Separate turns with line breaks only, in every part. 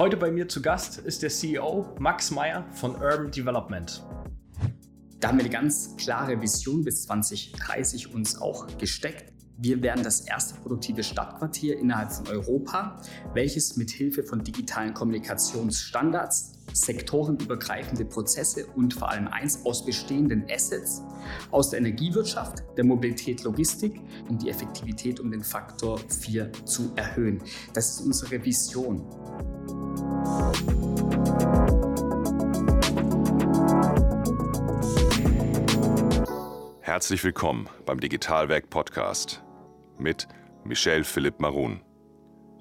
Heute bei mir zu Gast ist der CEO Max Meyer von Urban Development.
Da haben wir eine ganz klare Vision bis 2030 uns auch gesteckt. Wir werden das erste produktive Stadtquartier innerhalb von Europa, welches mit Hilfe von digitalen Kommunikationsstandards sektorenübergreifende Prozesse und vor allem eins aus bestehenden Assets aus der Energiewirtschaft, der Mobilität, Logistik und die Effektivität um den Faktor 4 zu erhöhen. Das ist unsere Vision.
Herzlich willkommen beim Digitalwerk Podcast mit Michel Philipp Marun.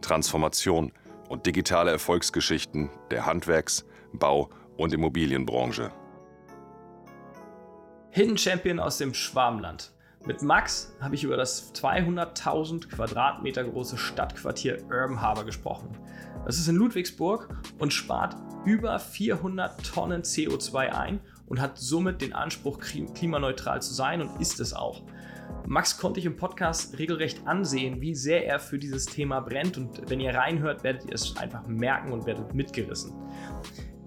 Transformation und digitale Erfolgsgeschichten der Handwerks-, Bau- und Immobilienbranche.
Hidden Champion aus dem Schwarmland. Mit Max habe ich über das 200.000 Quadratmeter große Stadtquartier Urban Harbor gesprochen. Das ist in Ludwigsburg und spart über 400 Tonnen CO2 ein und hat somit den Anspruch, klimaneutral zu sein und ist es auch. Max konnte ich im Podcast regelrecht ansehen, wie sehr er für dieses Thema brennt und wenn ihr reinhört, werdet ihr es einfach merken und werdet mitgerissen.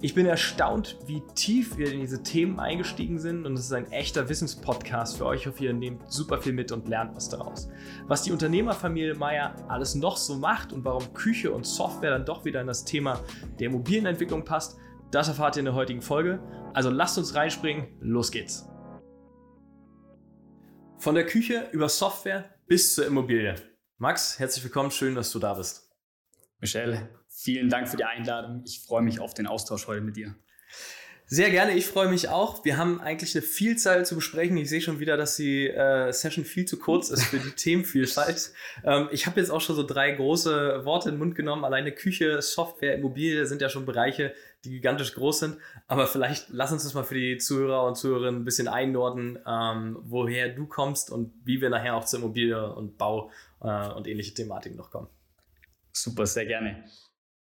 Ich bin erstaunt, wie tief wir in diese Themen eingestiegen sind und es ist ein echter Wissenspodcast für euch. Ich hoffe, ihr nehmt super viel mit und lernt was daraus. Was die Unternehmerfamilie Meier alles noch so macht und warum Küche und Software dann doch wieder in das Thema der Immobilienentwicklung passt, das erfahrt ihr in der heutigen Folge. Also lasst uns reinspringen, los geht's. Von der Küche über Software bis zur Immobilie. Max, herzlich willkommen, schön, dass du da bist.
Michelle, vielen Dank für die Einladung. Ich freue mich auf den Austausch heute mit dir.
Sehr gerne, ich freue mich auch. Wir haben eigentlich eine Vielzahl zu besprechen. Ich sehe schon wieder, dass die äh, Session viel zu kurz ist für die Themenvielfalt. Ähm, ich habe jetzt auch schon so drei große Worte in den Mund genommen. Alleine Küche, Software, Immobilie sind ja schon Bereiche, die gigantisch groß sind. Aber vielleicht lass uns das mal für die Zuhörer und Zuhörerinnen ein bisschen einordnen, ähm, woher du kommst und wie wir nachher auch zur Immobilie und Bau äh, und ähnliche Thematiken noch kommen.
Super, sehr gerne.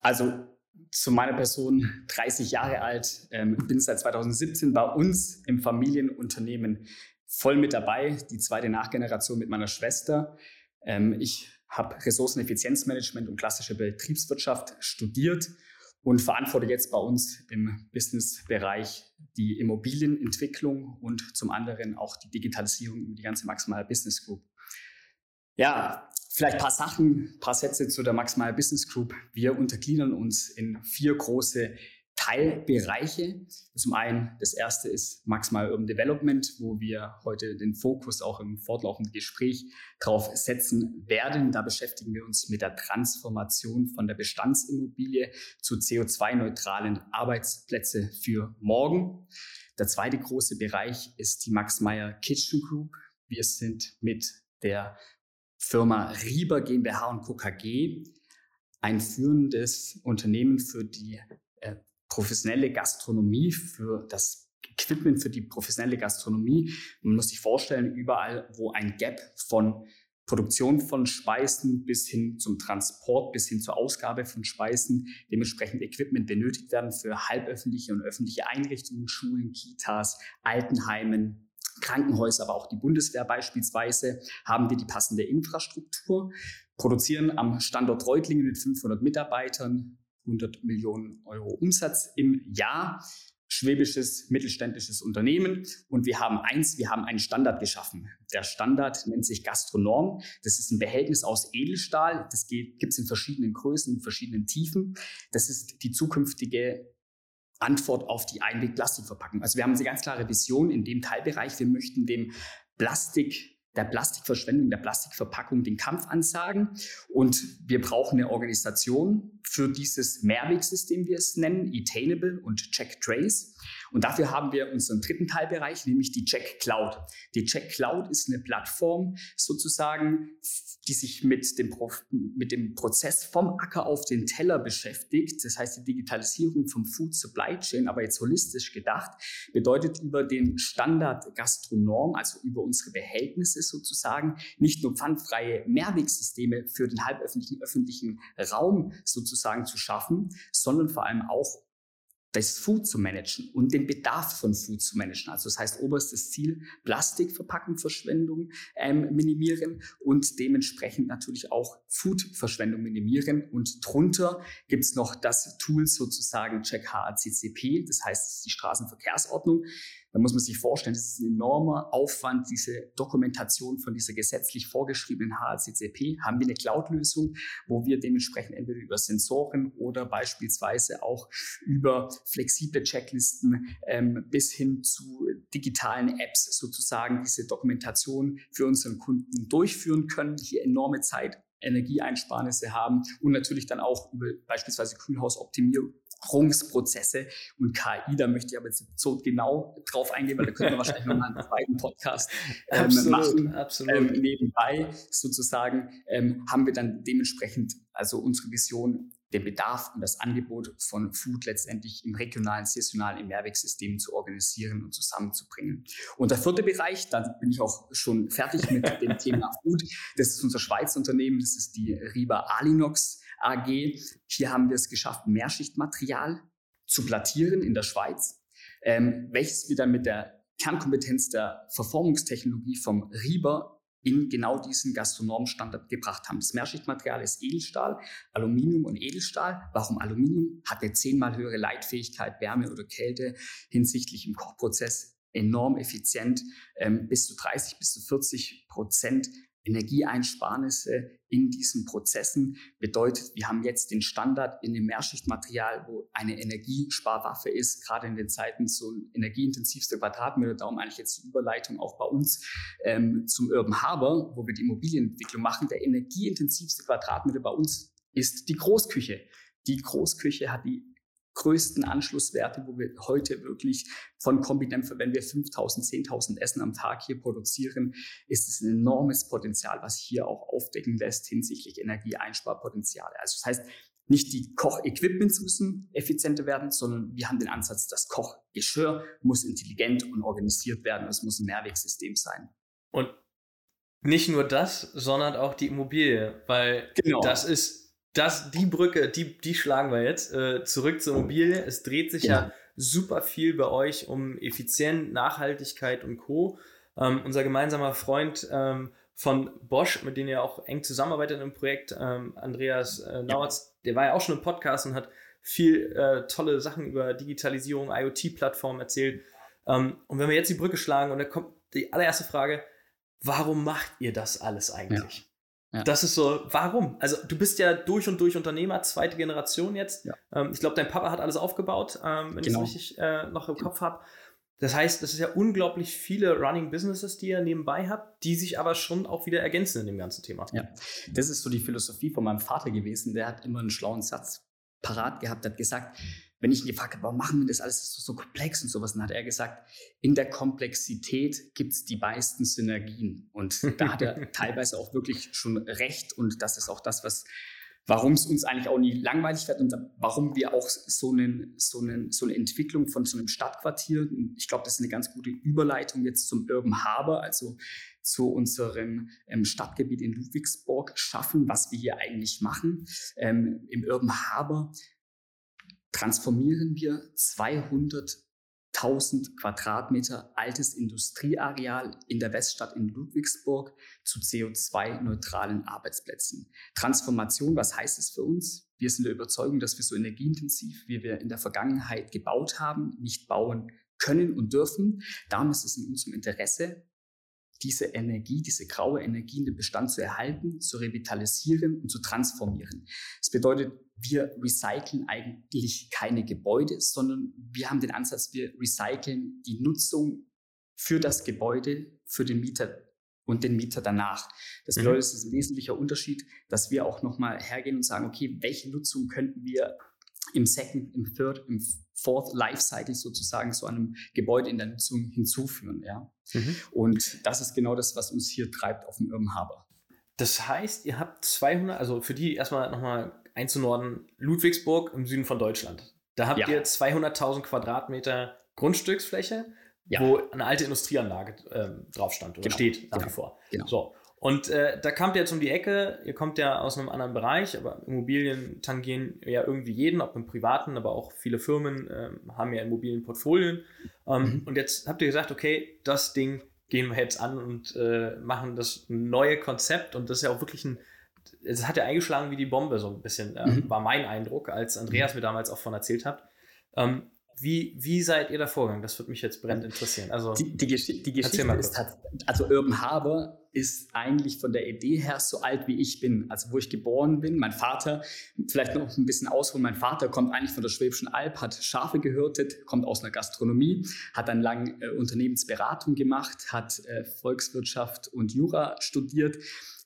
Also zu meiner Person, 30 Jahre alt, ähm, bin seit 2017 bei uns im Familienunternehmen voll mit dabei, die zweite Nachgeneration mit meiner Schwester. Ähm, ich habe Ressourceneffizienzmanagement und klassische Betriebswirtschaft studiert und verantworte jetzt bei uns im Businessbereich die Immobilienentwicklung und zum anderen auch die Digitalisierung über die ganze Maximal Business Group. Ja, Vielleicht ein paar Sachen, ein paar Sätze zu der Max Meyer Business Group. Wir untergliedern uns in vier große Teilbereiche. Zum einen, das erste ist Max Meyer Urban Development, wo wir heute den Fokus auch im fortlaufenden Gespräch drauf setzen werden. Da beschäftigen wir uns mit der Transformation von der Bestandsimmobilie zu CO2-neutralen Arbeitsplätze für morgen. Der zweite große Bereich ist die Max Meyer Kitchen Group. Wir sind mit der Firma Rieber GmbH und Co. KG, ein führendes Unternehmen für die äh, professionelle Gastronomie, für das Equipment für die professionelle Gastronomie. Man muss sich vorstellen, überall, wo ein Gap von Produktion von Speisen bis hin zum Transport, bis hin zur Ausgabe von Speisen, dementsprechend Equipment benötigt werden für halböffentliche und öffentliche Einrichtungen, Schulen, Kitas, Altenheimen, Krankenhäuser, aber auch die Bundeswehr beispielsweise, haben wir die passende Infrastruktur, produzieren am Standort Reutlingen mit 500 Mitarbeitern 100 Millionen Euro Umsatz im Jahr. Schwäbisches mittelständisches Unternehmen und wir haben eins, wir haben einen Standard geschaffen. Der Standard nennt sich Gastronorm. Das ist ein Behältnis aus Edelstahl. Das gibt es in verschiedenen Größen, in verschiedenen Tiefen. Das ist die zukünftige Antwort auf die Einweg-Plastikverpackung. Also wir haben eine ganz klare Vision in dem Teilbereich. Wir möchten dem Plastik der Plastikverschwendung, der Plastikverpackung den Kampf ansagen. Und wir brauchen eine Organisation für dieses Mehrwegsystem, wie wir es nennen, Etainable und Check Trace. Und dafür haben wir unseren dritten Teilbereich, nämlich die Check Cloud. Die Check Cloud ist eine Plattform sozusagen, die sich mit dem, mit dem Prozess vom Acker auf den Teller beschäftigt. Das heißt, die Digitalisierung vom Food Supply Chain, aber jetzt holistisch gedacht, bedeutet über den Standard Gastronorm, also über unsere Behältnisse sozusagen, nicht nur pfandfreie Mehrwegsysteme für den halböffentlichen, öffentlichen Raum sozusagen zu schaffen, sondern vor allem auch das Food zu managen und den Bedarf von Food zu managen. Also das heißt, oberstes Ziel, Plastikverpackungsverschwendung ähm, minimieren und dementsprechend natürlich auch Foodverschwendung minimieren. Und drunter gibt es noch das Tool sozusagen Check HACCP, das heißt die Straßenverkehrsordnung. Da muss man sich vorstellen, das ist ein enormer Aufwand, diese Dokumentation von dieser gesetzlich vorgeschriebenen HACCP. Haben wir eine Cloud-Lösung, wo wir dementsprechend entweder über Sensoren oder beispielsweise auch über flexible Checklisten ähm, bis hin zu digitalen Apps sozusagen diese Dokumentation für unseren Kunden durchführen können, hier enorme Zeit Energieeinsparnisse haben und natürlich dann auch über beispielsweise Kühlhausoptimierung Prozesse und KI, da möchte ich aber jetzt so genau drauf eingehen, weil da können wir wahrscheinlich noch mal einen zweiten Podcast ähm, absolut, machen. Absolut. Ähm, nebenbei sozusagen ähm, haben wir dann dementsprechend also unsere Vision den Bedarf und das Angebot von Food letztendlich im regionalen, saisonalen, im Mehrwegsystem zu organisieren und zusammenzubringen. Und der vierte Bereich, da bin ich auch schon fertig mit dem Thema Food, das ist unser Schweizer Unternehmen, das ist die Riba Alinox AG. Hier haben wir es geschafft, Mehrschichtmaterial zu plattieren in der Schweiz, ähm, welches wir dann mit der Kernkompetenz der Verformungstechnologie vom Rieber in genau diesen Gastronomstandard gebracht haben. Das Mehrschichtmaterial ist Edelstahl, Aluminium und Edelstahl. Warum Aluminium? Hat eine zehnmal höhere Leitfähigkeit, Wärme oder Kälte hinsichtlich im Kochprozess enorm effizient, ähm, bis zu 30 bis zu 40 Prozent Energieeinsparnisse in diesen Prozessen bedeutet, wir haben jetzt den Standard in dem Mehrschichtmaterial, wo eine Energiesparwaffe ist, gerade in den Zeiten so ein energieintensivster Quadratmeter, darum eigentlich jetzt die Überleitung auch bei uns ähm, zum Urban Harbor, wo wir die Immobilienentwicklung machen. Der energieintensivste Quadratmeter bei uns ist die Großküche. Die Großküche hat die größten Anschlusswerte, wo wir heute wirklich von Kombidämpfer, wenn wir 5000, 10.000 Essen am Tag hier produzieren, ist es ein enormes Potenzial, was hier auch aufdecken lässt hinsichtlich Energieeinsparpotenziale. Also das heißt, nicht die Kochequipments müssen effizienter werden, sondern wir haben den Ansatz, das Kochgeschirr muss intelligent und organisiert werden. Es muss ein Mehrwegsystem sein.
Und nicht nur das, sondern auch die Immobilie, weil genau. das ist das, die Brücke, die, die schlagen wir jetzt. Äh, zurück zur Immobilie. Es dreht sich ja. ja super viel bei euch um Effizienz, Nachhaltigkeit und Co. Ähm, unser gemeinsamer Freund ähm, von Bosch, mit dem ihr auch eng zusammenarbeitet im Projekt, ähm, Andreas äh, Nauertz, der war ja auch schon im Podcast und hat viel äh, tolle Sachen über Digitalisierung, IoT-Plattformen erzählt. Ähm, und wenn wir jetzt die Brücke schlagen und da kommt die allererste Frage, warum macht ihr das alles eigentlich? Ja. Ja. Das ist so, warum? Also du bist ja durch und durch Unternehmer, zweite Generation jetzt. Ja. Ähm, ich glaube, dein Papa hat alles aufgebaut, ähm, wenn genau. ich es richtig äh, noch im. Kopf habe. Das heißt, das ist ja unglaublich viele Running Businesses, die ihr neberbei habt, die sich aber schon auch wieder ergänzen in dem ganzen Thema.
Ja, das ist so die Philosophie von meinem Vater gewesen. Der hat immer einen schlauen Satz parat gehabt, hat gesagt, wenn ich ihn gefragt habe, warum machen wir das alles so, so komplex und sowas, dann hat er gesagt, in der Komplexität gibt es die meisten Synergien. Und da hat er teilweise auch wirklich schon recht. Und das ist auch das, was warum es uns eigentlich auch nie langweilig wird und warum wir auch so, einen, so, einen, so eine Entwicklung von so einem Stadtquartier, ich glaube, das ist eine ganz gute Überleitung jetzt zum Urban Harbor, also zu unserem ähm, Stadtgebiet in Ludwigsburg schaffen, was wir hier eigentlich machen. Ähm, Im Urban Harbor transformieren wir 200.000 Quadratmeter altes Industrieareal in der Weststadt in Ludwigsburg zu CO2-neutralen Arbeitsplätzen. Transformation, was heißt es für uns? Wir sind der Überzeugung, dass wir so energieintensiv, wie wir in der Vergangenheit gebaut haben, nicht bauen können und dürfen. Darum ist es in unserem Interesse, diese Energie, diese graue Energie in den Bestand zu erhalten, zu revitalisieren und zu transformieren. Das bedeutet, wir recyceln eigentlich keine Gebäude, sondern wir haben den Ansatz, wir recyceln die Nutzung für das Gebäude, für den Mieter und den Mieter danach. Das mhm. bedeutet, es ist ein wesentlicher Unterschied, dass wir auch nochmal hergehen und sagen, okay, welche Nutzung könnten wir im Second, im Third, im Fourth Lifecycle sozusagen zu einem Gebäude in der Nutzung hinzuführen. Ja? Mhm. Und das ist genau das, was uns hier treibt auf dem Urban Harbor.
Das heißt, ihr habt 200, also für die erstmal nochmal einzunorden, Ludwigsburg im Süden von Deutschland. Da habt ja. ihr 200.000 Quadratmeter Grundstücksfläche, ja. wo eine alte Industrieanlage äh, drauf stand oder genau. steht nach wie vor. Genau. So. Und äh, da kommt ihr jetzt um die Ecke, ihr kommt ja aus einem anderen Bereich, aber Immobilien tangieren ja irgendwie jeden, ob im privaten, aber auch viele Firmen äh, haben ja Immobilienportfolien. Ähm, mhm. Und jetzt habt ihr gesagt, okay, das Ding gehen wir jetzt an und äh, machen das neue Konzept. Und das ist ja auch wirklich ein, es hat ja eingeschlagen wie die Bombe, so ein bisschen, äh, mhm. war mein Eindruck, als Andreas mir damals auch von erzählt hat. Ähm, wie, wie seid ihr da vorgegangen? Das würde mich jetzt brennend interessieren. Also,
die, die, Gesch die Geschichte ist, also Urban Harbor ist eigentlich von der Idee her so alt wie ich bin. Also wo ich geboren bin, mein Vater, vielleicht noch ein bisschen ausholen, mein Vater kommt eigentlich von der Schwäbischen Alb, hat Schafe gehörtet, kommt aus einer Gastronomie, hat dann lang äh, Unternehmensberatung gemacht, hat äh, Volkswirtschaft und Jura studiert,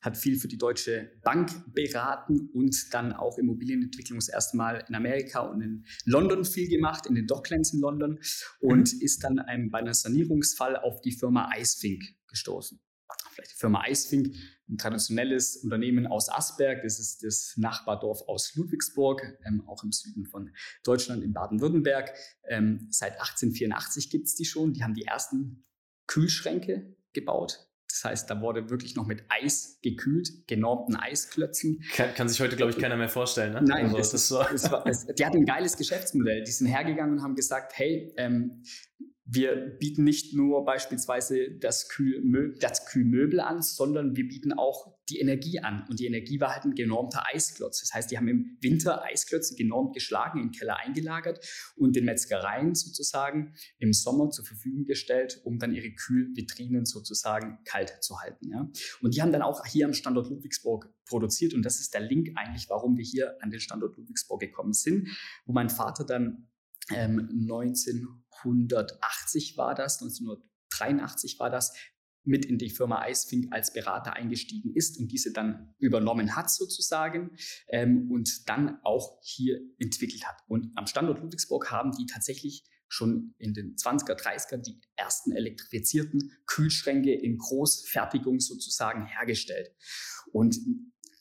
hat viel für die Deutsche Bank beraten und dann auch Immobilienentwicklung das erste Mal in Amerika und in London viel gemacht, in den Docklands in London und mhm. ist dann einem, bei einem Sanierungsfall auf die Firma Icefink gestoßen. Vielleicht die Firma Icefink, ein traditionelles Unternehmen aus Asberg, das ist das Nachbardorf aus Ludwigsburg, ähm, auch im Süden von Deutschland, in Baden-Württemberg. Ähm, seit 1884 gibt es die schon. Die haben die ersten Kühlschränke gebaut das heißt, da wurde wirklich noch mit Eis gekühlt, genormten Eisklötzen.
Kann, kann sich heute, glaube ich, keiner mehr vorstellen. Ne?
Nein, also, es, ist, so. es war, es, die hatten ein geiles Geschäftsmodell. Die sind hergegangen und haben gesagt, hey, ähm, wir bieten nicht nur beispielsweise das, Kühlmö das Kühlmöbel an, sondern wir bieten auch die Energie an. Und die Energie war halt ein genormter Eisklotz. Das heißt, die haben im Winter Eisklötze genormt geschlagen, im Keller eingelagert und den Metzgereien sozusagen im Sommer zur Verfügung gestellt, um dann ihre Kühlvitrinen sozusagen kalt zu halten. Ja? Und die haben dann auch hier am Standort Ludwigsburg produziert. Und das ist der Link eigentlich, warum wir hier an den Standort Ludwigsburg gekommen sind, wo mein Vater dann ähm, 1980 war das, 1983 war das, mit in die Firma Icefink als Berater eingestiegen ist und diese dann übernommen hat sozusagen ähm, und dann auch hier entwickelt hat. Und am Standort Ludwigsburg haben die tatsächlich schon in den 20er, 30er die ersten elektrifizierten Kühlschränke in Großfertigung sozusagen hergestellt. Und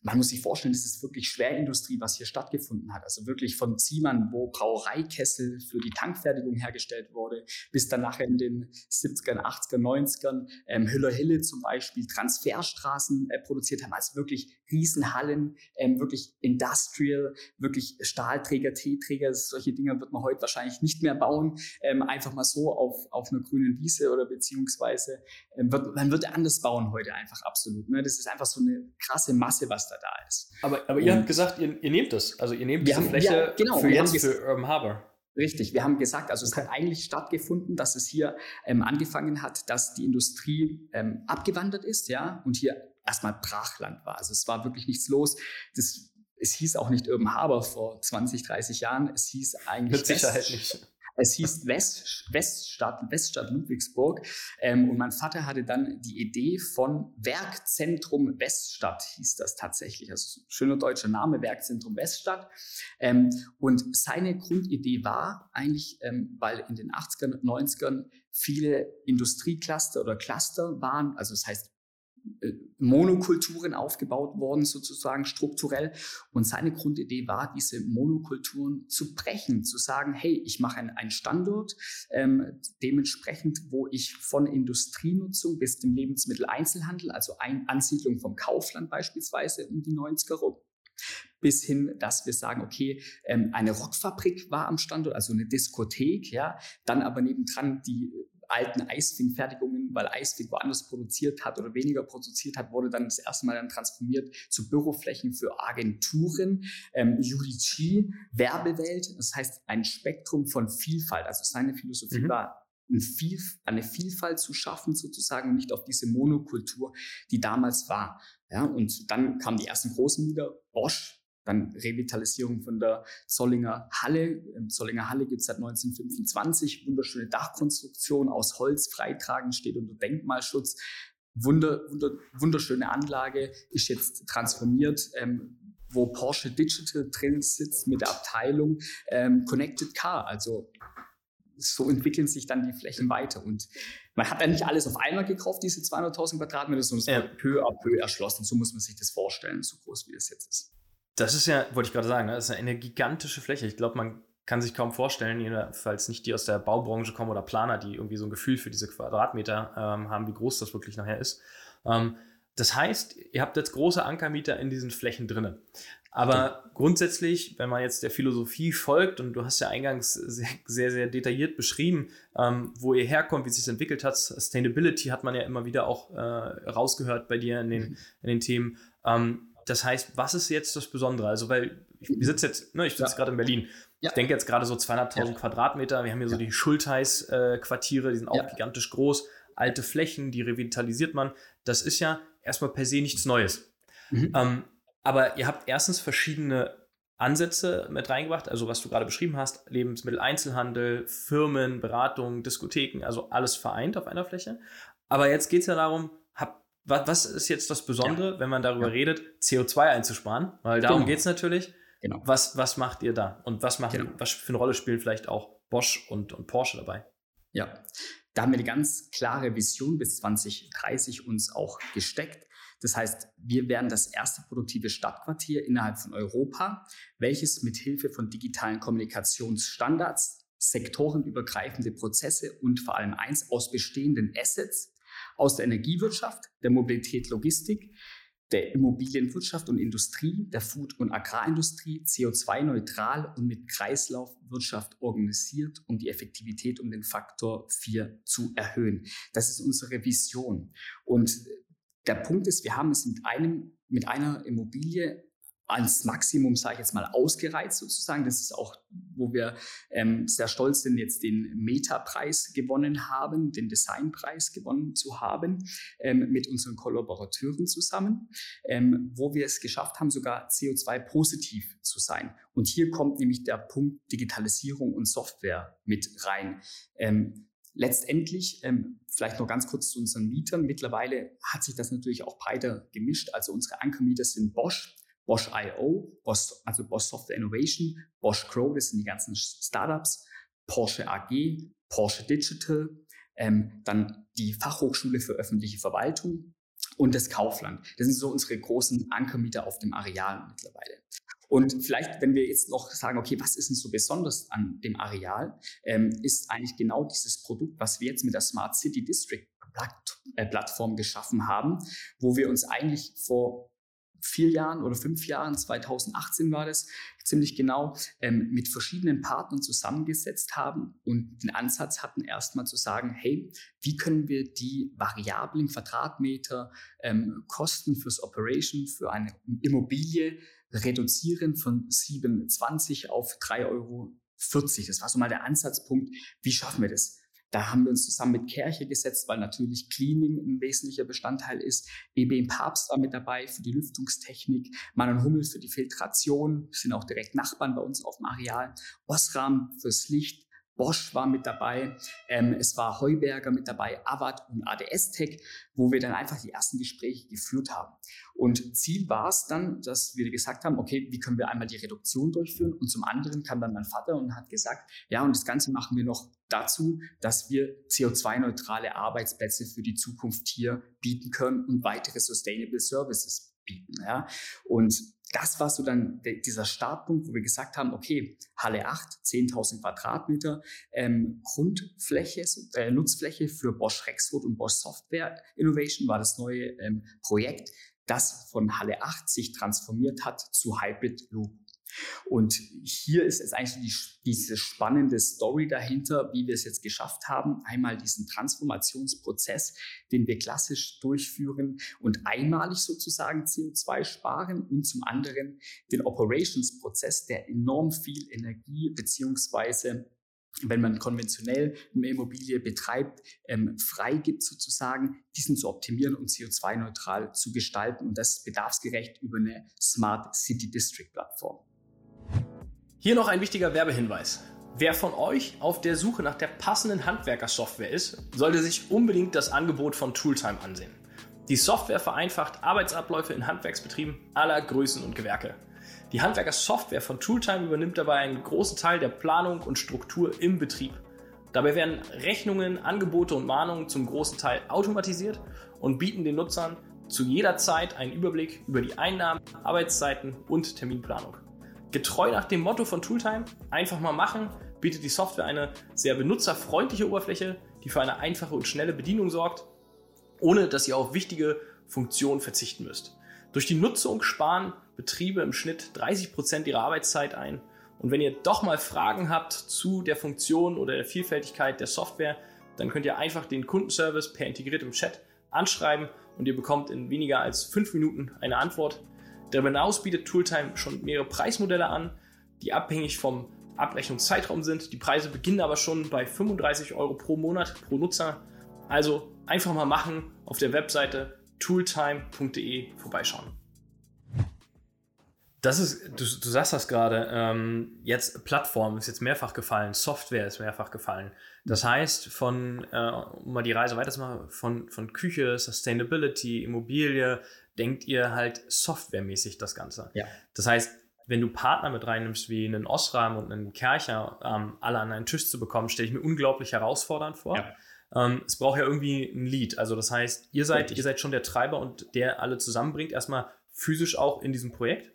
man muss sich vorstellen, es ist wirklich Schwerindustrie, was hier stattgefunden hat. Also wirklich von Ziemern, wo Brauereikessel für die Tankfertigung hergestellt wurde, bis dann nachher in den 70ern, 80ern, 90ern ähm, Hüller-Hille zum Beispiel Transferstraßen äh, produziert haben. Also wirklich Riesenhallen, ähm, wirklich Industrial, wirklich Stahlträger, T-Träger. Solche Dinge wird man heute wahrscheinlich nicht mehr bauen. Ähm, einfach mal so auf, auf einer grünen Wiese oder beziehungsweise ähm, wird, man wird anders bauen heute einfach absolut. Ne? Das ist einfach so eine krasse Masse, was da da ist.
Aber, aber ihr habt gesagt, ihr, ihr nehmt das. Also ihr nehmt diese haben, Fläche ja, genau, für jetzt für Urban Harbor.
Richtig, wir haben gesagt, also es hat eigentlich stattgefunden, dass es hier ähm, angefangen hat, dass die Industrie ähm, abgewandert ist, ja, und hier erstmal Brachland war. Also es war wirklich nichts los. Das, es hieß auch nicht Urban Harbor vor 20, 30 Jahren. Es hieß eigentlich.
Mit Sicherheit nicht.
Es hieß West, Weststadt, Weststadt Ludwigsburg. Ähm, und mein Vater hatte dann die Idee von Werkzentrum Weststadt, hieß das tatsächlich. Also schöner deutscher Name, Werkzentrum Weststadt. Ähm, und seine Grundidee war eigentlich, ähm, weil in den 80ern und 90ern viele Industriecluster oder Cluster waren, also das heißt Monokulturen aufgebaut worden, sozusagen strukturell. Und seine Grundidee war, diese Monokulturen zu brechen, zu sagen, hey, ich mache einen, Standort, ähm, dementsprechend, wo ich von Industrienutzung bis dem Lebensmitteleinzelhandel, also ein Ansiedlung vom Kaufland beispielsweise um die 90er rum, bis hin, dass wir sagen, okay, ähm, eine Rockfabrik war am Standort, also eine Diskothek, ja, dann aber nebendran die alten Eisfing-Fertigungen, weil Eisfing woanders produziert hat oder weniger produziert hat, wurde dann das erste Mal dann transformiert zu Büroflächen für Agenturen, ähm, UDG, Werbewelt, das heißt ein Spektrum von Vielfalt. Also seine Philosophie mhm. war, eine Vielfalt zu schaffen, sozusagen, und nicht auf diese Monokultur, die damals war. Ja, und dann kamen die ersten großen wieder, Bosch, dann Revitalisierung von der Zollinger Halle. Im Zollinger Halle gibt es seit 1925 wunderschöne Dachkonstruktion aus Holz, freitragend, steht unter Denkmalschutz. Wunder, wunder, wunderschöne Anlage, ist jetzt transformiert, ähm, wo Porsche Digital drin sitzt mit der Abteilung ähm, Connected Car. Also so entwickeln sich dann die Flächen weiter. Und man hat ja nicht alles auf einmal gekauft, diese 200.000 Quadratmeter, sondern es ja. wird peu à peu erschlossen. So muss man sich das vorstellen, so groß wie das jetzt ist.
Das ist ja, wollte ich gerade sagen, ne, das ist eine gigantische Fläche. Ich glaube, man kann sich kaum vorstellen, jedenfalls nicht die aus der Baubranche kommen oder Planer, die irgendwie so ein Gefühl für diese Quadratmeter ähm, haben, wie groß das wirklich nachher ist. Ähm, Das heißt, ihr habt jetzt große Ankermieter in diesen Flächen drin. Aber ja. grundsätzlich, wenn man jetzt der Philosophie folgt, und du hast ja eingangs sehr, sehr, sehr detailliert beschrieben, ähm, wo ihr herkommt, wie es sich entwickelt hat, Sustainability hat man ja immer wieder auch äh, rausgehört bei dir in den, mhm. in den Themen. Ähm, das heißt, was ist jetzt das Besondere? Also, weil ich, ich sitze jetzt, ne, ich sitze ja. gerade in Berlin. Ja. Ich denke jetzt gerade so 200.000 ja. Quadratmeter. Wir haben hier so die Schultheiß-Quartiere, äh, die sind auch gigantisch groß. Alte Flächen, die revitalisiert man. Das ist ja erstmal per se nichts Neues. Mhm. Ähm, aber ihr habt erstens verschiedene Ansätze mit reingebracht, also was du gerade beschrieben hast, Lebensmitteleinzelhandel, Firmen, Beratung, Diskotheken, also alles vereint auf einer Fläche. Aber jetzt geht es ja darum, hab, was, ist jetzt das Besondere, ja. wenn man darüber ja. redet, CO2 einzusparen? Weil darum genau. geht es natürlich. Genau. Was, was macht ihr da? Und was, macht, genau. was für eine Rolle spielen vielleicht auch Bosch und, und Porsche dabei?
Ja, da haben wir eine ganz klare Vision bis 2030 uns auch gesteckt. Das heißt, wir werden das erste produktive Stadtquartier innerhalb von Europa, welches mit Hilfe von digitalen Kommunikationsstandards, sektorenübergreifende Prozesse und vor allem eins aus bestehenden Assets aus der Energiewirtschaft, der Mobilität, Logistik, der Immobilienwirtschaft und Industrie, der Food- und Agrarindustrie CO2-neutral und mit Kreislaufwirtschaft organisiert, um die Effektivität um den Faktor 4 zu erhöhen. Das ist unsere Vision. Und der Punkt ist, wir haben es mit einem, mit einer Immobilie ans Maximum, sage ich jetzt mal, ausgereizt sozusagen. Das ist auch, wo wir ähm, sehr stolz sind, jetzt den Meta-Preis gewonnen haben, den Designpreis gewonnen zu haben, ähm, mit unseren Kollaborateuren zusammen, ähm, wo wir es geschafft haben, sogar CO2-positiv zu sein. Und hier kommt nämlich der Punkt Digitalisierung und Software mit rein. Ähm, Letztendlich, ähm, vielleicht noch ganz kurz zu unseren Mietern. Mittlerweile hat sich das natürlich auch breiter gemischt. Also unsere Ankermieter sind Bosch, Bosch IO, Bosch, also Bosch Software Innovation, Bosch Crow, das sind die ganzen Startups, Porsche AG, Porsche Digital, ähm, dann die Fachhochschule für öffentliche Verwaltung und das Kaufland. Das sind so unsere großen Ankermieter auf dem Areal mittlerweile. Und vielleicht, wenn wir jetzt noch sagen, okay, was ist denn so besonders an dem Areal, ähm, ist eigentlich genau dieses Produkt, was wir jetzt mit der Smart City District äh, Plattform geschaffen haben, wo wir uns eigentlich vor vier Jahren oder fünf Jahren, 2018 war das ziemlich genau, ähm, mit verschiedenen Partnern zusammengesetzt haben und den Ansatz hatten, erstmal zu sagen, hey, wie können wir die variablen Quadratmeter ähm, Kosten fürs Operation, für eine Immobilie reduzieren von 27 auf 3,40 Euro. Das war so mal der Ansatzpunkt. Wie schaffen wir das? Da haben wir uns zusammen mit Kirche gesetzt, weil natürlich Cleaning ein wesentlicher Bestandteil ist. BB Papst war mit dabei für die Lüftungstechnik, Mann und Hummel für die Filtration, sind auch direkt Nachbarn bei uns auf dem Areal, Osram fürs Licht, Bosch war mit dabei, ähm, es war Heuberger mit dabei, Avat und ADS Tech, wo wir dann einfach die ersten Gespräche geführt haben. Und Ziel war es dann, dass wir gesagt haben, okay, wie können wir einmal die Reduktion durchführen? Und zum anderen kam dann mein Vater und hat gesagt, ja, und das Ganze machen wir noch dazu, dass wir CO2-neutrale Arbeitsplätze für die Zukunft hier bieten können und weitere Sustainable Services bieten. Ja? Und das war so dann dieser Startpunkt, wo wir gesagt haben, okay, Halle 8, 10.000 Quadratmeter, ähm, Grundfläche, äh, Nutzfläche für Bosch Rexroth und Bosch Software Innovation war das neue ähm, Projekt, das von Halle 8 sich transformiert hat zu Hybrid Loop. Und hier ist es eigentlich die, diese spannende Story dahinter, wie wir es jetzt geschafft haben. Einmal diesen Transformationsprozess, den wir klassisch durchführen und einmalig sozusagen CO2 sparen und zum anderen den Operations-Prozess, der enorm viel Energie beziehungsweise wenn man konventionell eine Immobilie betreibt, ähm, freigibt sozusagen, diesen zu optimieren und CO2-neutral zu gestalten und das bedarfsgerecht über eine Smart City District Plattform.
Hier noch ein wichtiger Werbehinweis. Wer von euch auf der Suche nach der passenden Handwerkersoftware ist, sollte sich unbedingt das Angebot von Tooltime ansehen. Die Software vereinfacht Arbeitsabläufe in Handwerksbetrieben aller Größen und Gewerke. Die Handwerkersoftware von Tooltime übernimmt dabei einen großen Teil der Planung und Struktur im Betrieb. Dabei werden Rechnungen, Angebote und Mahnungen zum großen Teil automatisiert und bieten den Nutzern zu jeder Zeit einen Überblick über die Einnahmen, Arbeitszeiten und Terminplanung. Getreu nach dem Motto von Tooltime, einfach mal machen, bietet die Software eine sehr benutzerfreundliche Oberfläche, die für eine einfache und schnelle Bedienung sorgt, ohne dass ihr auf wichtige Funktionen verzichten müsst. Durch die Nutzung sparen Betriebe im Schnitt 30 Prozent ihrer Arbeitszeit ein. Und wenn ihr doch mal Fragen habt zu der Funktion oder der Vielfältigkeit der Software, dann könnt ihr einfach den Kundenservice per integriertem Chat anschreiben und ihr bekommt in weniger als fünf Minuten eine Antwort. Darüber hinaus bietet Tooltime schon mehrere Preismodelle an, die abhängig vom Abrechnungszeitraum sind. Die Preise beginnen aber schon bei 35 Euro pro Monat pro Nutzer. Also einfach mal machen, auf der Webseite tooltime.de vorbeischauen. Das ist, du, du sagst das gerade, ähm, jetzt Plattform ist jetzt mehrfach gefallen, Software ist mehrfach gefallen. Das heißt, von, äh, um mal die Reise weiterzumachen, von, von Küche, Sustainability, Immobilie, denkt ihr halt softwaremäßig das Ganze.
Ja.
Das heißt, wenn du Partner mit reinnimmst, wie einen Osram und einen Kercher, ähm, alle an einen Tisch zu bekommen, stelle ich mir unglaublich herausfordernd vor. Ja. Ähm, es braucht ja irgendwie ein Lead. Also das heißt, ihr seid, ihr seid schon der Treiber und der alle zusammenbringt, erstmal physisch auch in diesem Projekt.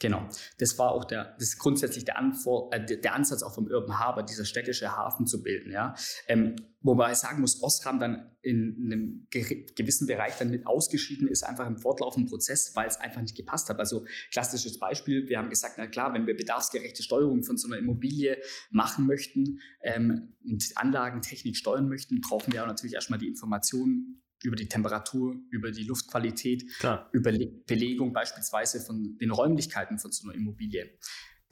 Genau, das war auch der, das ist grundsätzlich der, Anfor äh, der Ansatz auch vom Urban Harbor, dieser städtische Hafen zu bilden. Ja? Ähm, wobei ich sagen muss, Osram dann in einem gewissen Bereich dann mit ausgeschieden ist, einfach im fortlaufenden Prozess, weil es einfach nicht gepasst hat. Also klassisches Beispiel, wir haben gesagt, na klar, wenn wir bedarfsgerechte Steuerung von so einer Immobilie machen möchten ähm, und Anlagentechnik steuern möchten, brauchen wir auch natürlich erstmal die Informationen über die Temperatur, über die Luftqualität, Klar. über Belegung beispielsweise von den Räumlichkeiten von so einer Immobilie.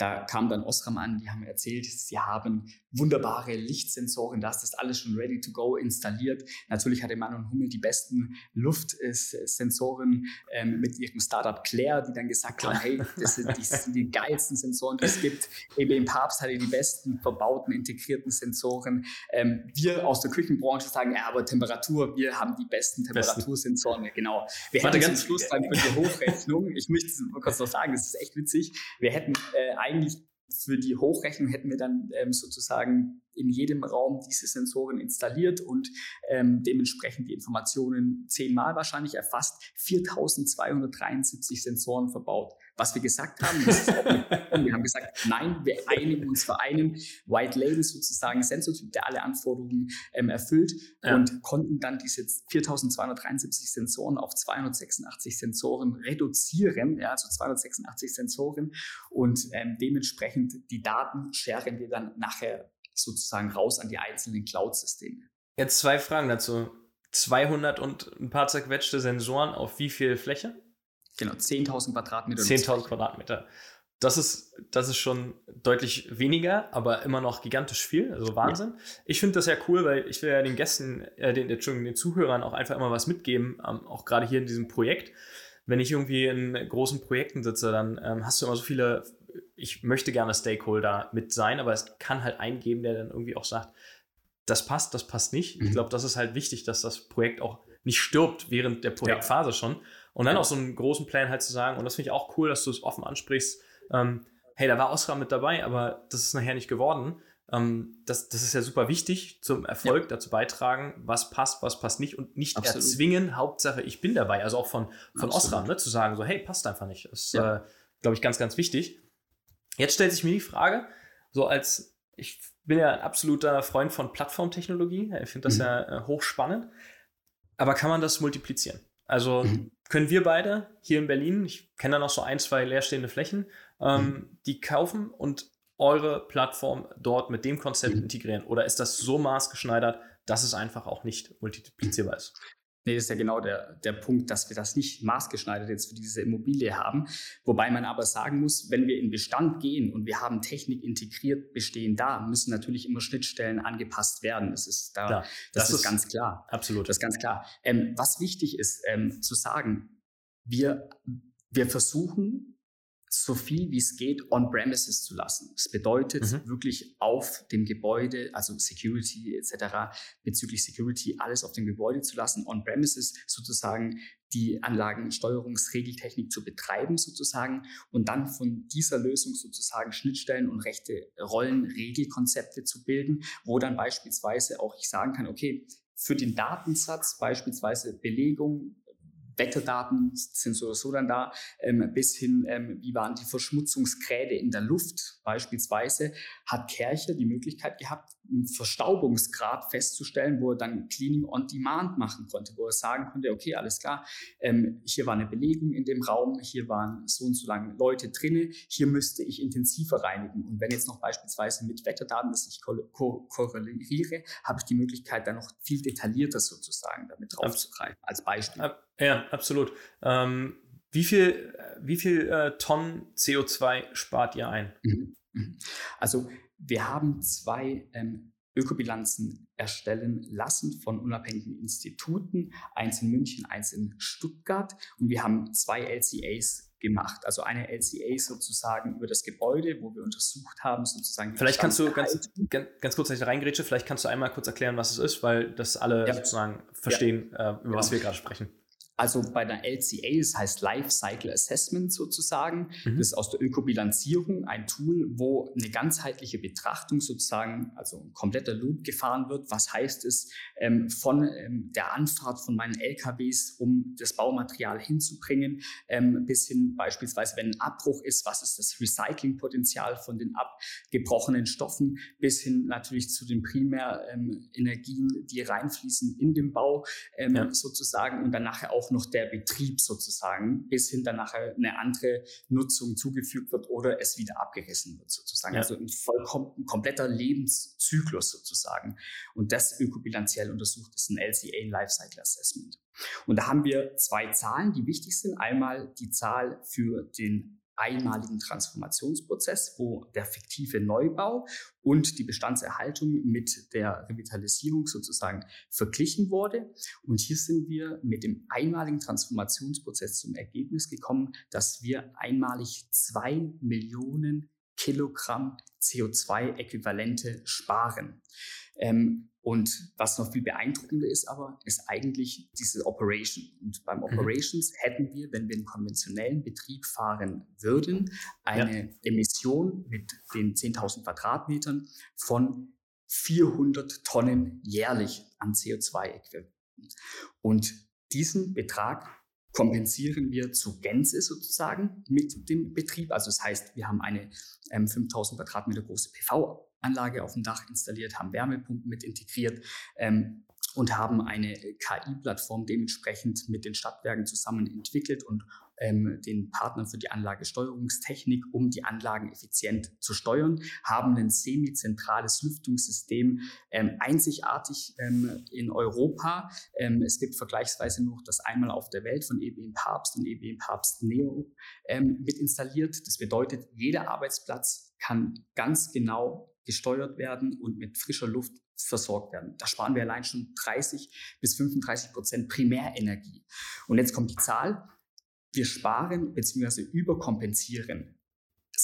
Da kam dann Osram an, die haben mir erzählt, sie haben wunderbare Lichtsensoren, da ist das alles schon ready to go installiert. Natürlich hatte Mann und Hummel die besten Luftsensoren ähm, mit ihrem Startup Claire, die dann gesagt haben, hey, das sind, die, sind die geilsten Sensoren, die es gibt. EBM Papst hatte die besten verbauten, integrierten Sensoren. Ähm, wir aus der Küchenbranche sagen, ja, aber Temperatur, wir haben die besten Temperatursensoren. Genau. Wir Warte, hätten ganz Schluss dann für die Hochrechnung, ich möchte es kurz noch sagen, das ist echt witzig, wir hätten äh, eigentlich für die Hochrechnung hätten wir dann ähm, sozusagen in jedem Raum diese Sensoren installiert und ähm, dementsprechend die Informationen zehnmal wahrscheinlich erfasst, 4273 Sensoren verbaut. Was wir gesagt haben, wir haben gesagt, nein, wir einigen uns für einen White Label sozusagen Sensortyp, der alle Anforderungen ähm, erfüllt ja. und konnten dann diese 4273 Sensoren auf 286 Sensoren reduzieren, ja, also 286 Sensoren und ähm, dementsprechend die Daten scheren wir dann nachher sozusagen raus an die einzelnen Cloud-Systeme.
Jetzt zwei Fragen dazu. 200 und ein paar zerquetschte Sensoren auf wie viel Fläche?
Genau, 10.000 Quadratmeter.
10.000 Quadratmeter. Das ist, das ist schon deutlich weniger, aber immer noch gigantisch viel, also Wahnsinn. Ja. Ich finde das ja cool, weil ich will ja den Gästen, äh, den, Entschuldigung, den Zuhörern auch einfach immer was mitgeben, ähm, auch gerade hier in diesem Projekt. Wenn ich irgendwie in großen Projekten sitze, dann ähm, hast du immer so viele, ich möchte gerne Stakeholder mit sein, aber es kann halt einen geben, der dann irgendwie auch sagt, das passt, das passt nicht. Mhm. Ich glaube, das ist halt wichtig, dass das Projekt auch nicht stirbt während der Projektphase ja. schon. Und dann auch so einen großen Plan halt zu sagen, und das finde ich auch cool, dass du es offen ansprichst, ähm, hey, da war Osram mit dabei, aber das ist nachher nicht geworden. Ähm, das, das ist ja super wichtig zum Erfolg ja. dazu beitragen, was passt, was passt nicht und nicht Absolut. erzwingen, Hauptsache ich bin dabei. Also auch von, von Osram, ne, zu sagen, so, hey, passt einfach nicht. Das ist, ja. äh, glaube ich, ganz, ganz wichtig. Jetzt stellt sich mir die Frage, so als ich bin ja ein absoluter Freund von Plattformtechnologie, ich finde das mhm. ja äh, hochspannend, aber kann man das multiplizieren? Also mhm. können wir beide hier in Berlin, ich kenne da noch so ein, zwei leerstehende Flächen, ähm, mhm. die kaufen und eure Plattform dort mit dem Konzept mhm. integrieren? Oder ist das so maßgeschneidert, dass es einfach auch nicht multiplizierbar ist?
Nee, das ist ja genau der, der Punkt, dass wir das nicht maßgeschneidert jetzt für diese Immobilie haben. Wobei man aber sagen muss, wenn wir in Bestand gehen und wir haben Technik integriert bestehen da, müssen natürlich immer Schnittstellen angepasst werden. Das ist da, klar, das, das ist, ist, ganz klar.
Absolut.
Das ist ganz klar. Ähm, was wichtig ist ähm, zu sagen, wir, wir versuchen so viel wie es geht on-premises zu lassen. Das bedeutet mhm. wirklich auf dem Gebäude, also Security etc., bezüglich Security alles auf dem Gebäude zu lassen, on-premises sozusagen die Anlagensteuerungsregeltechnik zu betreiben sozusagen und dann von dieser Lösung sozusagen Schnittstellen und rechte Rollen, Regelkonzepte zu bilden, wo dann beispielsweise auch ich sagen kann, okay, für den Datensatz beispielsweise Belegung, Wetterdaten sind sowieso dann da, ähm, bis hin, ähm, wie waren die Verschmutzungsgrade in der Luft. Beispielsweise, hat Kercher die Möglichkeit gehabt, einen Verstaubungsgrad festzustellen, wo er dann Cleaning on Demand machen konnte, wo er sagen konnte, okay, alles klar, ähm, hier war eine Belegung in dem Raum, hier waren so und so lange Leute drinne, hier müsste ich intensiver reinigen. Und wenn jetzt noch beispielsweise mit Wetterdaten, das ich ko korreliere, habe ich die Möglichkeit, dann noch viel detaillierter sozusagen damit draufzugreifen, als Beispiel.
Ja, absolut. Ähm, wie viel, wie viel äh, Tonnen CO2 spart ihr ein?
Mhm. Mhm. Also wir haben zwei ähm, Ökobilanzen erstellen lassen von unabhängigen Instituten, eins in München, eins in Stuttgart. Und wir haben zwei LCAs gemacht. Also eine LCA sozusagen über das Gebäude, wo wir untersucht haben, sozusagen.
Vielleicht kannst du ganz, ganz, ganz kurz, ich reingrätsche, vielleicht kannst du einmal kurz erklären, was es ist, weil das alle ja. sozusagen verstehen, ja. äh, über was wir gerade sprechen.
Also bei der LCA, das heißt Life Cycle Assessment sozusagen, mhm. das ist aus der Ökobilanzierung ein Tool, wo eine ganzheitliche Betrachtung sozusagen, also ein kompletter Loop gefahren wird. Was heißt es ähm, von ähm, der Anfahrt von meinen LKWs, um das Baumaterial hinzubringen, ähm, bis hin beispielsweise, wenn ein Abbruch ist, was ist das Recyclingpotenzial von den abgebrochenen Stoffen, bis hin natürlich zu den Primärenergien, die reinfließen in den Bau ähm, ja. sozusagen und dann nachher auch noch der Betrieb sozusagen, bis hin dann nachher eine andere Nutzung zugefügt wird oder es wieder abgerissen wird sozusagen. Ja. Also ein vollkommen ein kompletter Lebenszyklus sozusagen. Und das ökobilanziell untersucht ist ein LCA, Lifecycle Assessment. Und da haben wir zwei Zahlen, die wichtig sind. Einmal die Zahl für den einmaligen Transformationsprozess, wo der fiktive Neubau und die Bestandserhaltung mit der Revitalisierung sozusagen verglichen wurde. Und hier sind wir mit dem einmaligen Transformationsprozess zum Ergebnis gekommen, dass wir einmalig zwei Millionen Kilogramm CO2-Äquivalente sparen. Ähm, und was noch viel beeindruckender ist aber, ist eigentlich diese Operation. Und beim mhm. Operations hätten wir, wenn wir einen konventionellen Betrieb fahren würden, eine ja. Emission mit den 10.000 Quadratmetern von 400 Tonnen jährlich an CO2-Äquivalenten. Und diesen Betrag kompensieren wir zu Gänze sozusagen mit dem Betrieb. Also das heißt, wir haben eine ähm, 5000 Quadratmeter große PV-Anlage auf dem Dach installiert, haben Wärmepumpen mit integriert ähm, und haben eine KI-Plattform dementsprechend mit den Stadtwerken zusammen entwickelt und ähm, den Partnern für die Anlagesteuerungstechnik, um die Anlagen effizient zu steuern, haben ein semizentrales Lüftungssystem, ähm, einzigartig ähm, in Europa. Ähm, es gibt vergleichsweise noch das einmal auf der Welt von EBM Papst und EBM Papst Neo ähm, mit installiert. Das bedeutet, jeder Arbeitsplatz kann ganz genau gesteuert werden und mit frischer Luft versorgt werden. Da sparen wir allein schon 30 bis 35 Prozent Primärenergie. Und jetzt kommt die Zahl wir sparen bzw. überkompensieren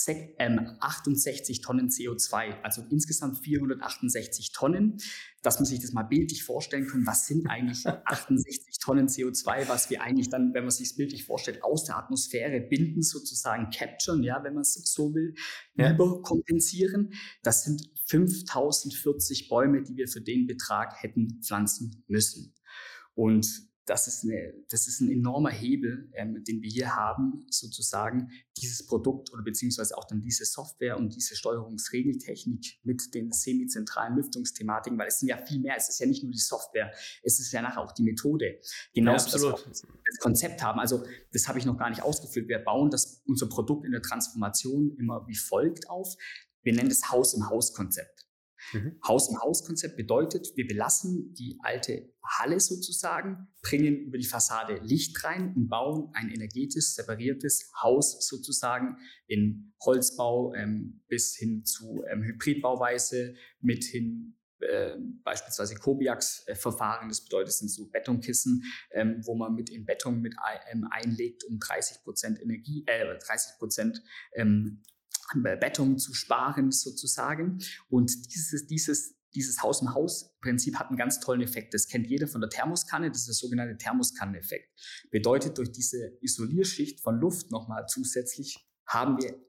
68 ähm, Tonnen CO2, also insgesamt 468 Tonnen. Dass man sich das mal bildlich vorstellen kann, was sind eigentlich 68 Tonnen CO2, was wir eigentlich dann, wenn man sich es bildlich vorstellt, aus der Atmosphäre binden, sozusagen capturen, ja, wenn man es so will, ja. überkompensieren. Das sind 5040 Bäume, die wir für den Betrag hätten pflanzen müssen. Und das ist, eine, das ist ein enormer Hebel, ähm, den wir hier haben, sozusagen dieses Produkt oder beziehungsweise auch dann diese Software und diese Steuerungsregeltechnik mit den semizentralen Lüftungsthematiken, weil es sind ja viel mehr. Es ist ja nicht nur die Software, es ist ja nachher auch die Methode. Genauso, ja, das Konzept haben. Also das habe ich noch gar nicht ausgeführt. Wir bauen das, unser Produkt in der Transformation immer wie folgt auf. Wir nennen es Haus-im-Haus-Konzept. Mhm. Haus-im-Haus-Konzept bedeutet, wir belassen die alte Halle sozusagen, bringen über die Fassade Licht rein und bauen ein energetisch separiertes Haus sozusagen in Holzbau ähm, bis hin zu ähm, Hybridbauweise mit hin äh, beispielsweise Kobiax-Verfahren, das bedeutet, es sind so Betonkissen, ähm, wo man mit in Beton mit ähm, einlegt, um 30 Prozent Energie, äh, 30 Prozent ähm, Bettung zu sparen sozusagen. Und dieses, dieses, dieses Haus-im-Haus-Prinzip hat einen ganz tollen Effekt. Das kennt jeder von der Thermoskanne. Das ist der sogenannte Thermoskanneneffekt. Bedeutet, durch diese Isolierschicht von Luft nochmal zusätzlich haben wir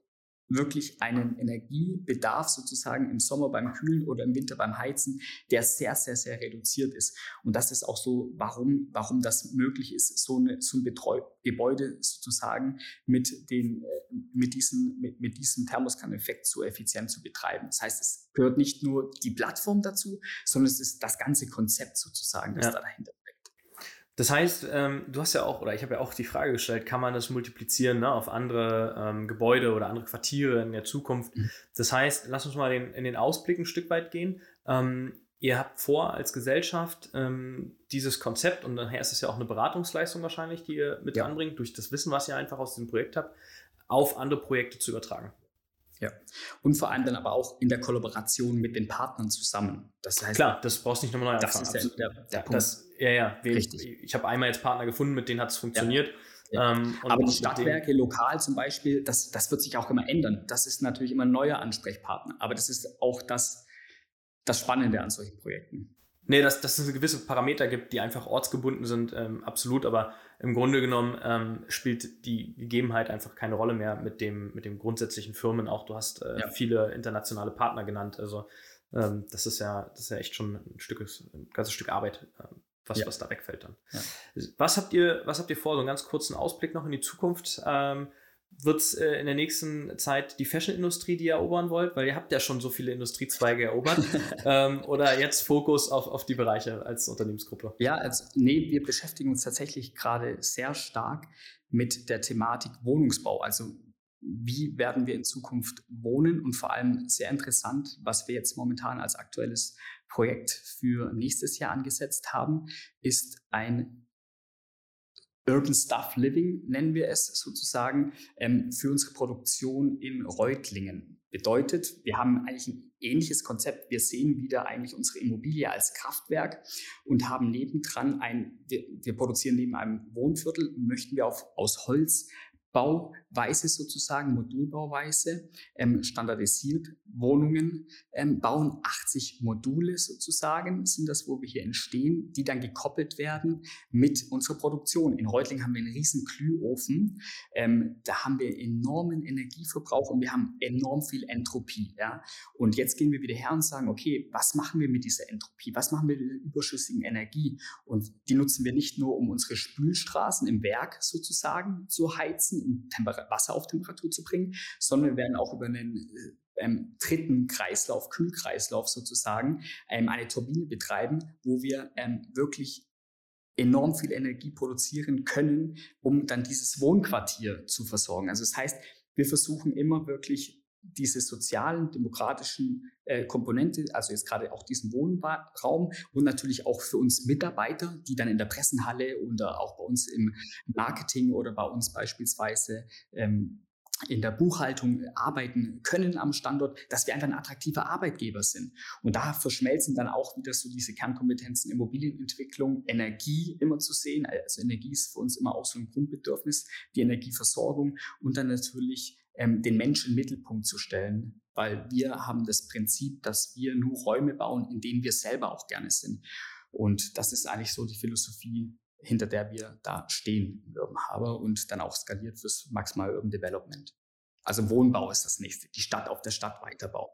wirklich einen Energiebedarf sozusagen im Sommer beim Kühlen oder im Winter beim Heizen, der sehr, sehr, sehr reduziert ist. Und das ist auch so, warum, warum das möglich ist, so, eine, so ein Betreu Gebäude sozusagen mit, den, äh, mit, diesem, mit, mit diesem Thermoskaneffekt so effizient zu betreiben. Das heißt, es gehört nicht nur die Plattform dazu, sondern es ist das ganze Konzept sozusagen, das ja. da dahinter
das heißt, ähm, du hast ja auch, oder ich habe ja auch die Frage gestellt, kann man das multiplizieren ne, auf andere ähm, Gebäude oder andere Quartiere in der Zukunft? Mhm. Das heißt, lass uns mal den, in den Ausblick ein Stück weit gehen. Ähm, ihr habt vor, als Gesellschaft ähm, dieses Konzept, und daher ist es ja auch eine Beratungsleistung wahrscheinlich, die ihr mit ja. anbringt, durch das Wissen, was ihr einfach aus dem Projekt habt, auf andere Projekte zu übertragen.
Ja. Und vor allem dann aber auch in der Kollaboration mit den Partnern zusammen.
Das heißt, Klar, das brauchst du nicht nochmal neu
Das ist der, der, der Punkt.
Das, ja, ja. Wir, Richtig. Ich habe einmal jetzt Partner gefunden, mit denen hat es funktioniert.
Ja. Ähm, aber die Stadtwerke lokal zum Beispiel, das, das wird sich auch immer ändern. Das ist natürlich immer ein neuer Ansprechpartner. Aber das ist auch das, das Spannende an solchen Projekten.
Nee, dass, dass es gewisse Parameter gibt, die einfach ortsgebunden sind, ähm, absolut, aber im Grunde genommen ähm, spielt die Gegebenheit einfach keine Rolle mehr mit dem, mit dem grundsätzlichen Firmen. Auch du hast äh, ja. viele internationale Partner genannt. Also ähm, das ist ja, das ist ja echt schon ein Stück, ein ganzes Stück Arbeit, äh, was, ja. was da wegfällt dann. Ja. Was habt ihr, was habt ihr vor? So einen ganz kurzen Ausblick noch in die Zukunft. Ähm, wird es äh, in der nächsten Zeit die Fashion-Industrie, die ihr erobern wollt? Weil ihr habt ja schon so viele Industriezweige erobert. ähm, oder jetzt Fokus auf, auf die Bereiche als Unternehmensgruppe?
Ja, also, nee, wir beschäftigen uns tatsächlich gerade sehr stark mit der Thematik Wohnungsbau. Also wie werden wir in Zukunft wohnen und vor allem sehr interessant, was wir jetzt momentan als aktuelles Projekt für nächstes Jahr angesetzt haben, ist ein Urban Stuff Living nennen wir es sozusagen, ähm, für unsere Produktion in Reutlingen. Bedeutet, wir haben eigentlich ein ähnliches Konzept. Wir sehen wieder eigentlich unsere Immobilie als Kraftwerk und haben nebendran ein, wir, wir produzieren neben einem Wohnviertel, möchten wir auf, aus Holz Bauweise sozusagen, Modulbauweise, ähm, standardisiert Wohnungen ähm, bauen. 80 Module sozusagen sind das, wo wir hier entstehen, die dann gekoppelt werden mit unserer Produktion. In Reutling haben wir einen riesen Glühofen. Ähm, da haben wir enormen Energieverbrauch und wir haben enorm viel Entropie. Ja? Und jetzt gehen wir wieder her und sagen, okay, was machen wir mit dieser Entropie? Was machen wir mit der überschüssigen Energie? Und die nutzen wir nicht nur, um unsere Spülstraßen im Werk sozusagen zu heizen, um Wasser auf Temperatur zu bringen, sondern wir werden auch über einen äh, ähm, dritten Kreislauf, Kühlkreislauf sozusagen, ähm, eine Turbine betreiben, wo wir ähm, wirklich enorm viel Energie produzieren können, um dann dieses Wohnquartier zu versorgen. Also das heißt, wir versuchen immer wirklich diese sozialen, demokratischen äh, Komponente, also jetzt gerade auch diesen Wohnraum und natürlich auch für uns Mitarbeiter, die dann in der Pressenhalle oder auch bei uns im Marketing oder bei uns beispielsweise ähm, in der Buchhaltung arbeiten können am Standort, dass wir einfach ein attraktiver Arbeitgeber sind. Und da verschmelzen dann auch wieder so diese Kernkompetenzen Immobilienentwicklung, Energie immer zu sehen. Also Energie ist für uns immer auch so ein Grundbedürfnis, die Energieversorgung und dann natürlich ähm, den Menschen im Mittelpunkt zu stellen, weil wir haben das Prinzip, dass wir nur Räume bauen, in denen wir selber auch gerne sind. Und das ist eigentlich so die Philosophie, hinter der wir da stehen im Urban Harbor und dann auch skaliert fürs Maximal Urban Development. Also Wohnbau ist das nächste, die Stadt auf der Stadt weiterbauen.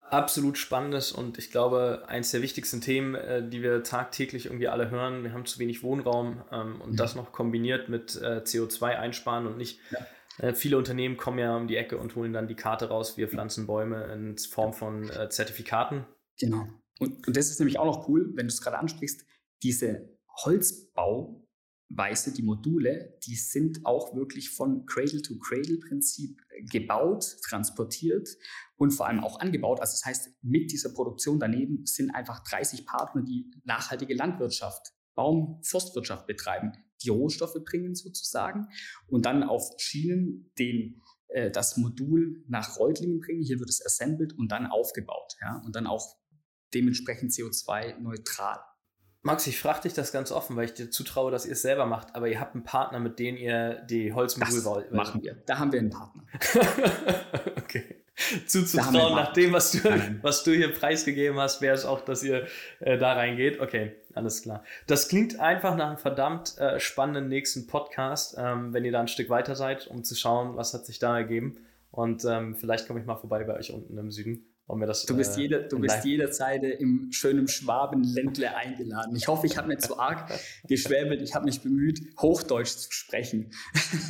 Absolut spannendes und ich glaube, eins der wichtigsten Themen, äh, die wir tagtäglich irgendwie alle hören. Wir haben zu wenig Wohnraum ähm, und ja. das noch kombiniert mit äh, CO2 einsparen und nicht ja. Äh, viele Unternehmen kommen ja um die Ecke und holen dann die Karte raus, wir pflanzen Bäume in Form von äh, Zertifikaten.
Genau. Und, und das ist nämlich auch noch cool, wenn du es gerade ansprichst, diese Holzbauweise, die Module, die sind auch wirklich von Cradle-to-Cradle-Prinzip gebaut, transportiert und vor allem auch angebaut. Also das heißt, mit dieser Produktion daneben sind einfach 30 Partner, die nachhaltige Landwirtschaft Baum, Forstwirtschaft betreiben, die Rohstoffe bringen sozusagen und dann auf Schienen den, äh, das Modul nach Reutlingen bringen. Hier wird es assembled und dann aufgebaut. Ja? Und dann auch dementsprechend CO2-neutral.
Max, ich frage dich das ganz offen, weil ich dir zutraue, dass ihr es selber macht, aber ihr habt einen Partner, mit dem ihr die Holzmodule
baut. machen wir. Da haben wir einen Partner.
okay. Zuzutrauen, nach dem, was du, was du hier preisgegeben hast, wäre es auch, dass ihr äh, da reingeht. Okay, alles klar. Das klingt einfach nach einem verdammt äh, spannenden nächsten Podcast, ähm, wenn ihr da ein Stück weiter seid, um zu schauen, was hat sich da ergeben. Und ähm, vielleicht komme ich mal vorbei bei euch unten im Süden. Und mir das,
du bist,
äh,
jeder, du bist jederzeit im schönen Schwabenländle eingeladen. Ich hoffe, ich habe nicht zu arg geschwäbelt. Ich habe mich bemüht, Hochdeutsch zu sprechen.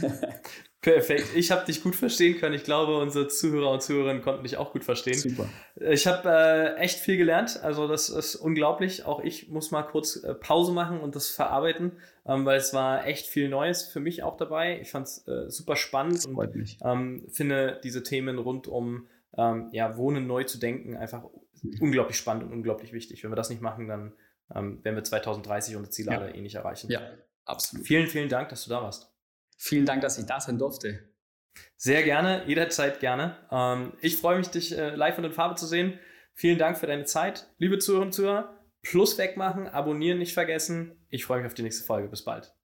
Perfekt. Ich habe dich gut verstehen können. Ich glaube, unsere Zuhörer und Zuhörerinnen konnten dich auch gut verstehen.
Super.
Ich habe äh, echt viel gelernt. Also das ist unglaublich. Auch ich muss mal kurz äh, Pause machen und das verarbeiten, ähm, weil es war echt viel Neues für mich auch dabei. Ich fand es äh, super spannend
das freut
und
mich.
ähm, finde diese Themen rund um ähm, ja, Wohnen neu zu denken einfach unglaublich spannend und unglaublich wichtig. Wenn wir das nicht machen, dann ähm, werden wir 2030 unsere Ziele
Ja.
alle eh nicht erreichen.
Ja, absolut.
Vielen, vielen Dank, dass du da warst.
Vielen Dank, dass ich da sein durfte.
Sehr gerne, jederzeit gerne. Ähm, ich freue mich, dich äh, live und in Farbe zu sehen. Vielen Dank für deine Zeit. Liebe Zuhörerinnen und Zuhörer, Plus wegmachen, abonnieren nicht vergessen. Ich freue mich auf die nächste Folge. Bis bald.